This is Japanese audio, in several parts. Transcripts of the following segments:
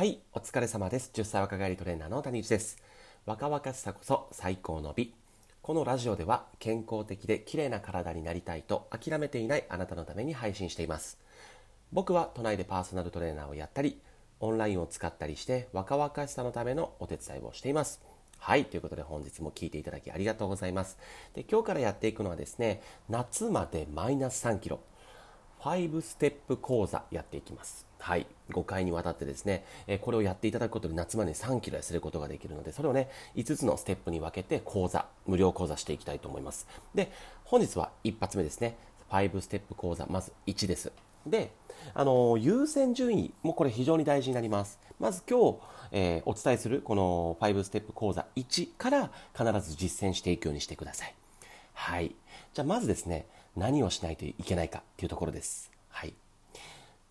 はい、お疲れ様です。10歳若返りトレーナーの谷内です。若々しさこそ最高の美。このラジオでは健康的で綺麗な体になりたいと諦めていないあなたのために配信しています。僕は都内でパーソナルトレーナーをやったり、オンラインを使ったりして若々しさのためのお手伝いをしています。はい、ということで本日も聞いていただきありがとうございます。で今日からやっていくのはですね、夏までマイナス3キロ。5ステップ講座やっていきます。はい。5回にわたってですね、えこれをやっていただくことで夏までに3キロ痩せることができるので、それをね、5つのステップに分けて講座、無料講座していきたいと思います。で、本日は一発目ですね。5ステップ講座、まず1です。で、あの優先順位もこれ非常に大事になります。まず今日、えーお伝えするこの5ステップ講座1から必ず実践していくようにしてください。はい。じゃあまずですね、何をしないといけないかっていうところです。はい。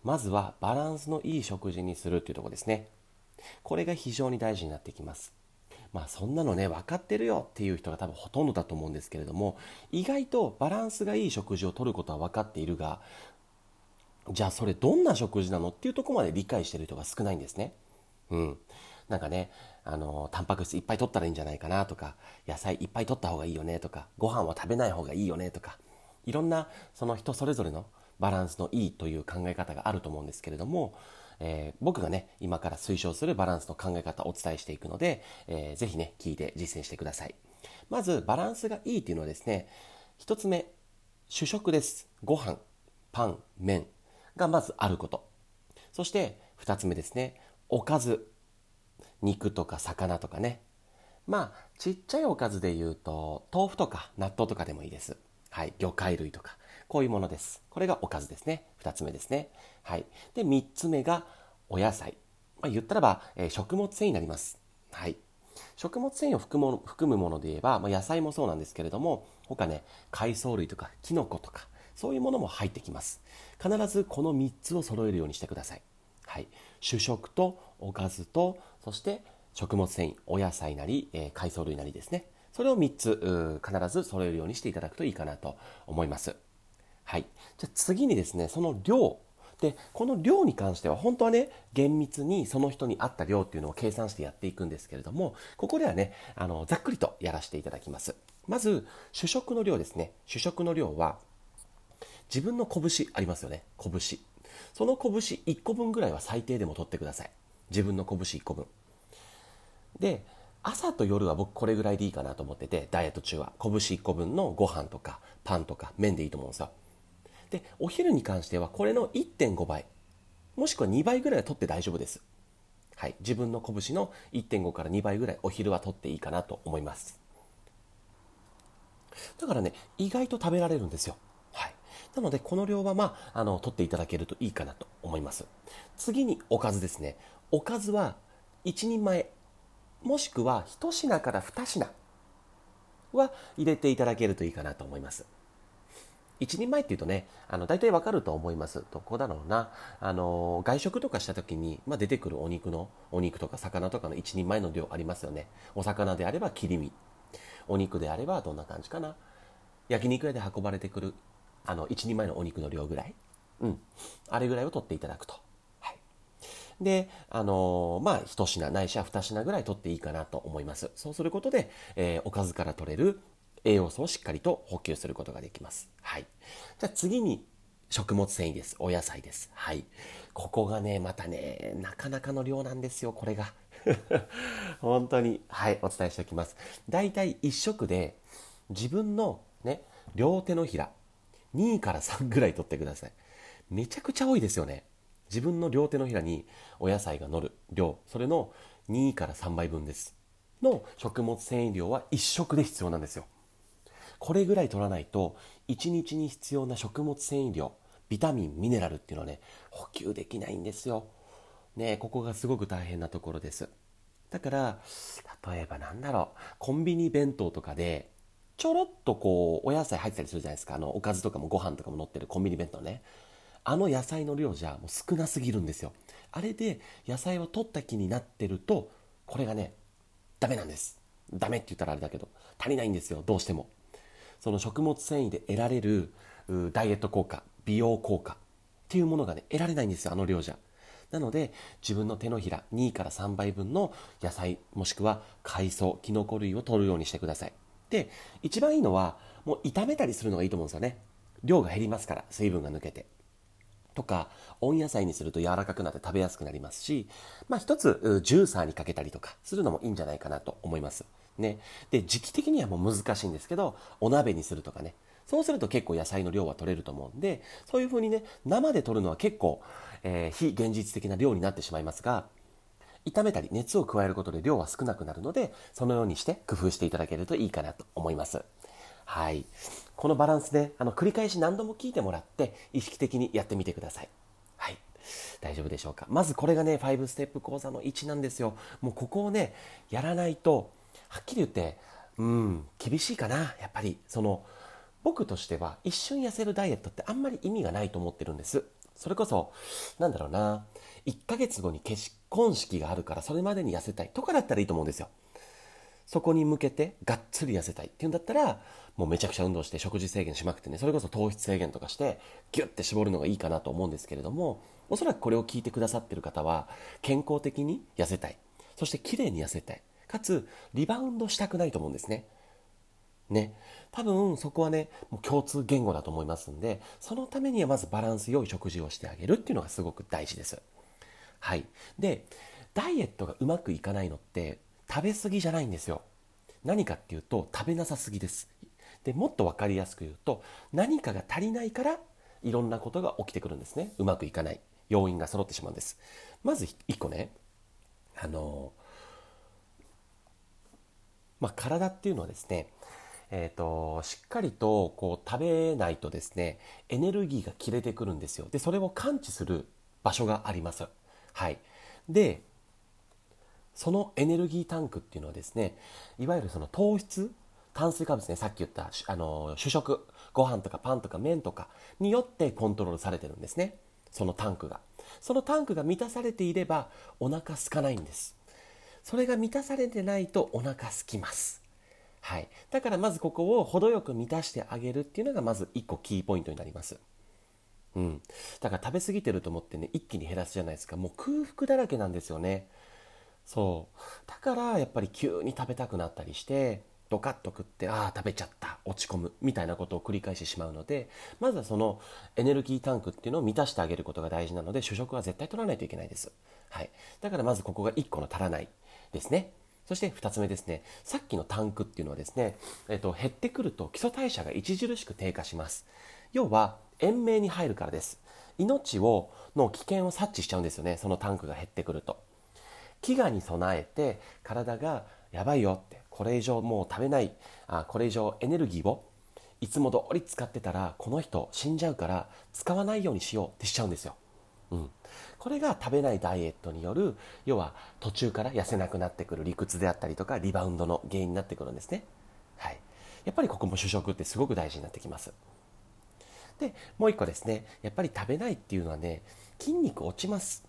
まずはバランスのいい食事にするっていうところですね。これが非常に大事になってきます。まあそんなのね、分かってるよっていう人が多分ほとんどだと思うんですけれども、意外とバランスがいい食事をとることは分かっているが、じゃあそれどんな食事なのっていうとこまで理解してる人が少ないんですね。うん。なんかね、あの、タンパク質いっぱい取ったらいいんじゃないかなとか、野菜いっぱい取った方がいいよねとか、ご飯は食べない方がいいよねとか、いろんなその人それぞれのバランスのいいという考え方があると思うんですけれども、えー僕がね、今から推奨するバランスの考え方をお伝えしていくので、えーぜひね、聞いて実践してください。まず、バランスがいいっていうのはですね、一つ目、主食です。ご飯、パン、麺がまずあること。そして、二つ目ですね、おかず。肉とか魚とかね。まあ、ちっちゃいおかずで言うと、豆腐とか納豆とかでもいいです。はい。魚介類とか。こういうものです。これがおかずですね。二つ目ですね。はい。で、三つ目がお野菜。まあ、言ったらば、えー食物繊維になります。はい。食物繊維を含む含むもので言えば、まあ、野菜もそうなんですけれども、他ね、海藻類とかキノコとか、そういうものも入ってきます。必ずこの3つを揃えるようにしてください。はい。主食とおかずと、そして食物繊維、お野菜なり、えー海藻類なりですね。それを3つ必ず揃えるようにしていただくといいかなと思います。はい。じゃ次にですね、その量。で、この量に関しては本当はね、厳密にその人に合った量っていうのを計算してやっていくんですけれども、ここではね、あの、ざっくりとやらせていただきます。まず、主食の量ですね。主食の量は、自分の拳ありますよね。拳。その拳1個分ぐらいは最低でも取ってください。自分の拳1個分。で、朝と夜は僕これぐらいでいいかなと思ってて、ダイエット中は。拳1個分のご飯とかパンとか麺でいいと思うんですよ。で、お昼に関してはこれの1.5倍、もしくは2倍ぐらいは取って大丈夫です。はい。自分の拳の1.5から2倍ぐらいお昼は取っていいかなと思います。だからね、意外と食べられるんですよ。はい。なので、この量はまあ、あの、取っていただけるといいかなと思います。次におかずですね。おかずは1人前、もしくは1品から2品は入れていただけるといいかなと思います。一人前っていうとね、あの、大体わかると思います。どこだろうな。あの、外食とかした時に、まあ、出てくるお肉の、お肉とか魚とかの一人前の量ありますよね。お魚であれば切り身。お肉であればどんな感じかな。焼肉屋で運ばれてくる、あの、一人前のお肉の量ぐらい。うん。あれぐらいを取っていただくと。で、あのーまあ、一品ないしは二品ぐらい取っていいかなと思います。そうすることで、えーおかずから取れる栄養素をしっかりと補給することができます。はい。じゃあ次に、食物繊維です。お野菜です。はい。ここがね、またね、なかなかの量なんですよ、これが。本当に。はい、お伝えしておきます。だいたい1食で、自分のね、両手のひら、2から3ぐらい取ってください。めちゃくちゃ多いですよね。自分の両手のひらにお野菜が乗る量、それの2から3倍分です。の食物繊維量は1食で必要なんですよ。これぐらい取らないと、1日に必要な食物繊維量、ビタミン、ミネラルっていうのはね、補給できないんですよ。ねここがすごく大変なところです。だから、例えばなんだろう、コンビニ弁当とかで、ちょろっとこう、お野菜入ってたりするじゃないですか。あの、おかずとかもご飯とかも乗ってるコンビニ弁当ね。あの野菜の量じゃもう少なすぎるんですよ。あれで野菜を取った気になってると、これがね、ダメなんです。ダメって言ったらあれだけど、足りないんですよ、どうしても。その食物繊維で得られるダイエット効果、美容効果っていうものがね、得られないんですよ、あの量じゃ。なので自分の手のひら2から3倍分の野菜もしくは海藻きのこ類を取るようにしてくださいで一番いいのはもう炒めたりするのがいいと思うんですよね量が減りますから水分が抜けてとか温野菜にすると柔らかくなって食べやすくなりますし、まあ、一つジューサーにかけたりとかするのもいいんじゃないかなと思います。ね。で時期的にはもう難しいんですけどお鍋にするとかね。そうすると結構野菜の量は取れると思うんでそういう風にね生で取るのは結構、えー、非現実的な量になってしまいますが炒めたり熱を加えることで量は少なくなるのでそのようにして工夫していただけるといいかなと思います。はい。このバランスであの繰り返し何度も聞いてもらって意識的にやってみてください。はい。大丈夫でしょうか？まずこれがね5ステップ講座の1なんですよ。もうここをねやらないとはっきり言ってうん厳しいかな。やっぱりその僕としては一瞬痩せるダイエットってあんまり意味がないと思ってるんです。それこそなんだろうな。1ヶ月後に結婚式があるからそれまでに痩せたいとかだったらいいと思うんですよ。そこに向けてがっつり痩せたいっていうんだったらもうめちゃくちゃ運動して食事制限しまくってねそれこそ糖質制限とかしてギュッて絞るのがいいかなと思うんですけれどもおそらくこれを聞いてくださってる方は健康的に痩せたい。そして綺麗に痩せたい。かつリバウンドしたくないと思うんですね。ね。多分そこはねもう共通言語だと思いますんでそのためにはまずバランス良い食事をしてあげるっていうのがすごく大事です。はい。でダイエットがうまくいかないのって食べ過ぎじゃないんですよ。何かっていうと食べなさすぎです。でもっと分かりやすく言うと何かが足りないからいろんなことが起きてくるんですね。うまくいかない。要因が揃ってしまうんです。まず1個ねあのまあ、体っていうのはですねえーと、しっかりとこう食べないとですねエネルギーが切れてくるんですよ。でそれを感知する場所があります。はい。でそのエネルギータンクっていうのはですねいわゆるその糖質炭水化物ねさっき言ったあの主食。ご飯とかパンとか麺とかによってコントロールされてるんですね。そのタンクが。そのタンクが満たされていればお腹空かないんです。それが満たされてないとお腹空きます。はい、だからまずここを程よく満たしてあげるっていうのがまず1個キーポイントになります。うん、だから食べ過ぎてると思ってね一気に減らすじゃないですか。もう空腹だらけなんですよね。そう。だからやっぱり急に食べたくなったりしてドカッと食ってああ食べちゃった落ち込むみたいなことを繰り返してしまうのでまずはそのエネルギータンクっていうのを満たしてあげることが大事なので主食は絶対取らないといけないです、はい、だからまずここが1個の足らないですねそして2つ目ですね、さっきのタンクっていうのはですね、えっと、減ってくると基礎代謝が著しく低下します。要は、延命に入るからです。命を、の危険を察知しちゃうんですよね、そのタンクが減ってくると。飢餓に備えて、体が、やばいよって、これ以上もう食べない、あこれ以上エネルギーをいつも通り使ってたら、この人死んじゃうから、使わないようにしようってしちゃうんですよ。うん、これが食べないダイエットによる要は途中から痩せなくなってくる理屈であったりとかリバウンドの原因になってくるんですね、はい、やっぱりここも主食ってすごく大事になってきます。でもう一個ですね。やっぱり食べないっていうのはね筋肉落ちます。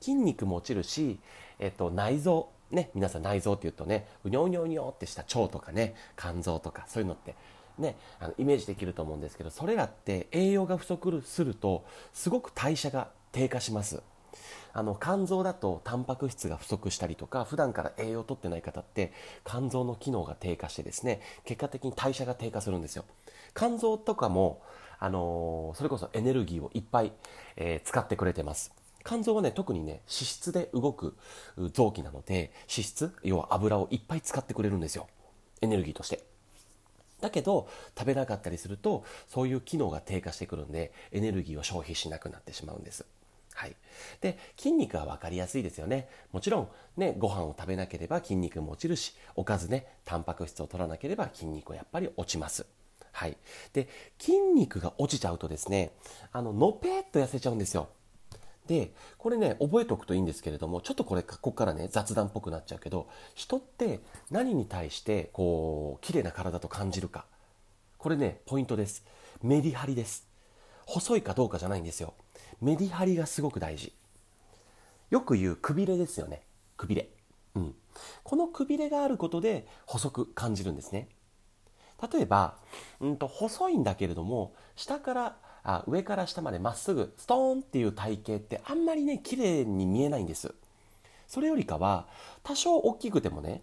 筋肉も落ちるし、えっと、内臓ね皆さん内臓っていうとねうにょうにょうにょってした腸とかね肝臓とかそういうのってね、あのイメージできると思うんですけどそれらって栄養が不足するとすごく代謝が低下します。あの肝臓だとタンパク質が不足したりとか普段から栄養をとってない方って肝臓の機能が低下してですね結果的に代謝が低下するんですよ。肝臓とかも、あのー、それこそエネルギーをいっぱい、えー、使ってくれてます。肝臓はね特にね脂質で動く臓器なので脂質要は油をいっぱい使ってくれるんですよ。エネルギーとして。だけど食べなかったりするとそういう機能が低下してくるんでエネルギーを消費しなくなってしまうんです。はい、で筋肉は分かりやすいですよね。もちろんねご飯を食べなければ筋肉も落ちるしおかずねタンパク質を取らなければ筋肉はやっぱり落ちます。はい、で筋肉が落ちちゃうとですねあののぺーっと痩せちゃうんですよ。でこれね覚えておくといいんですけれどもちょっとこれここからね雑談っぽくなっちゃうけど人って何に対してこう綺麗な体と感じるか。これねポイントです。メリハリです。細いかどうかじゃないんですよ。メリハリがすごく大事。よく言うくびれですよね。くびれ。うん。このくびれがあることで細く感じるんですね。例えば、うんと細いんだけれども下からあ上から下までまっすぐストーンっていう体型ってあんまりね綺麗に見えないんです。それよりかは多少大きくてもね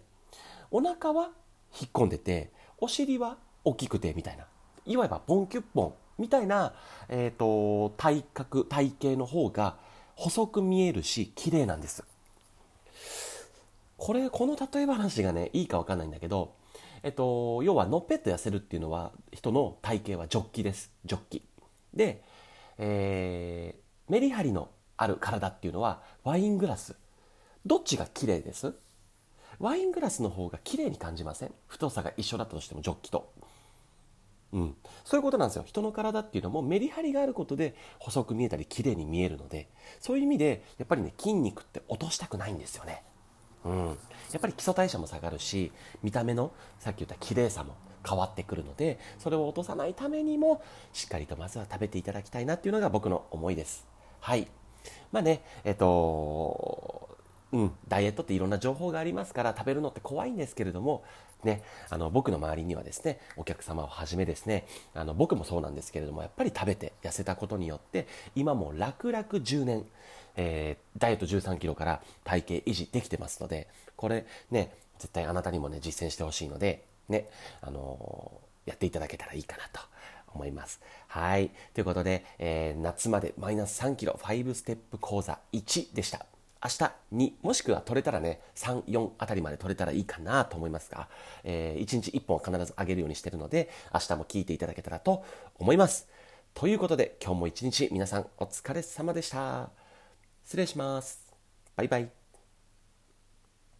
お腹は引っ込んでてお尻は大きくてみたいないわばポンキュッポンみたいな、えーと、体格体型の方が細く見えるし綺麗なんです。これこの例え話がねいいか分かんないんだけどえっと、要はのっぺっと痩せるっていうのは人の体型はジョッキです。ジョッキ。で、えー、メリハリのある体っていうのはワイングラス。どっちが綺麗です？ワイングラスの方が綺麗に感じません？太さが一緒だったとしてもジョッキと。うん、そういうことなんですよ。人の体っていうのもメリハリがあることで細く見えたり綺麗に見えるのでそういう意味でやっぱりね筋肉って落としたくないんですよね。うん、やっぱり基礎代謝も下がるし見た目のさっき言った綺麗さも変わってくるのでそれを落とさないためにもしっかりとまずは食べていただきたいなっていうのが僕の思いです。はい。まあねえっとうん、ダイエットっていろんな情報がありますから食べるのって怖いんですけれども、ね、あの僕の周りにはですねお客様をはじめですねあの僕もそうなんですけれどもやっぱり食べて痩せたことによって今も楽々10年えー、ダイエット13キロから体型維持できてますので、これね、絶対あなたにもね、実践してほしいので、ね、あの、やっていただけたらいいかなと思います。はい。ということで、えー、夏までマイナス3キロ5ステップ講座1でした。明日2、もしくは取れたらね、3、4あたりまで取れたらいいかなと思いますが、えー、1日1本は必ず上げるようにしてるので、明日も聞いていただけたらと思います。ということで、今日も一日皆さんお疲れ様でした。失礼します。バイバイ。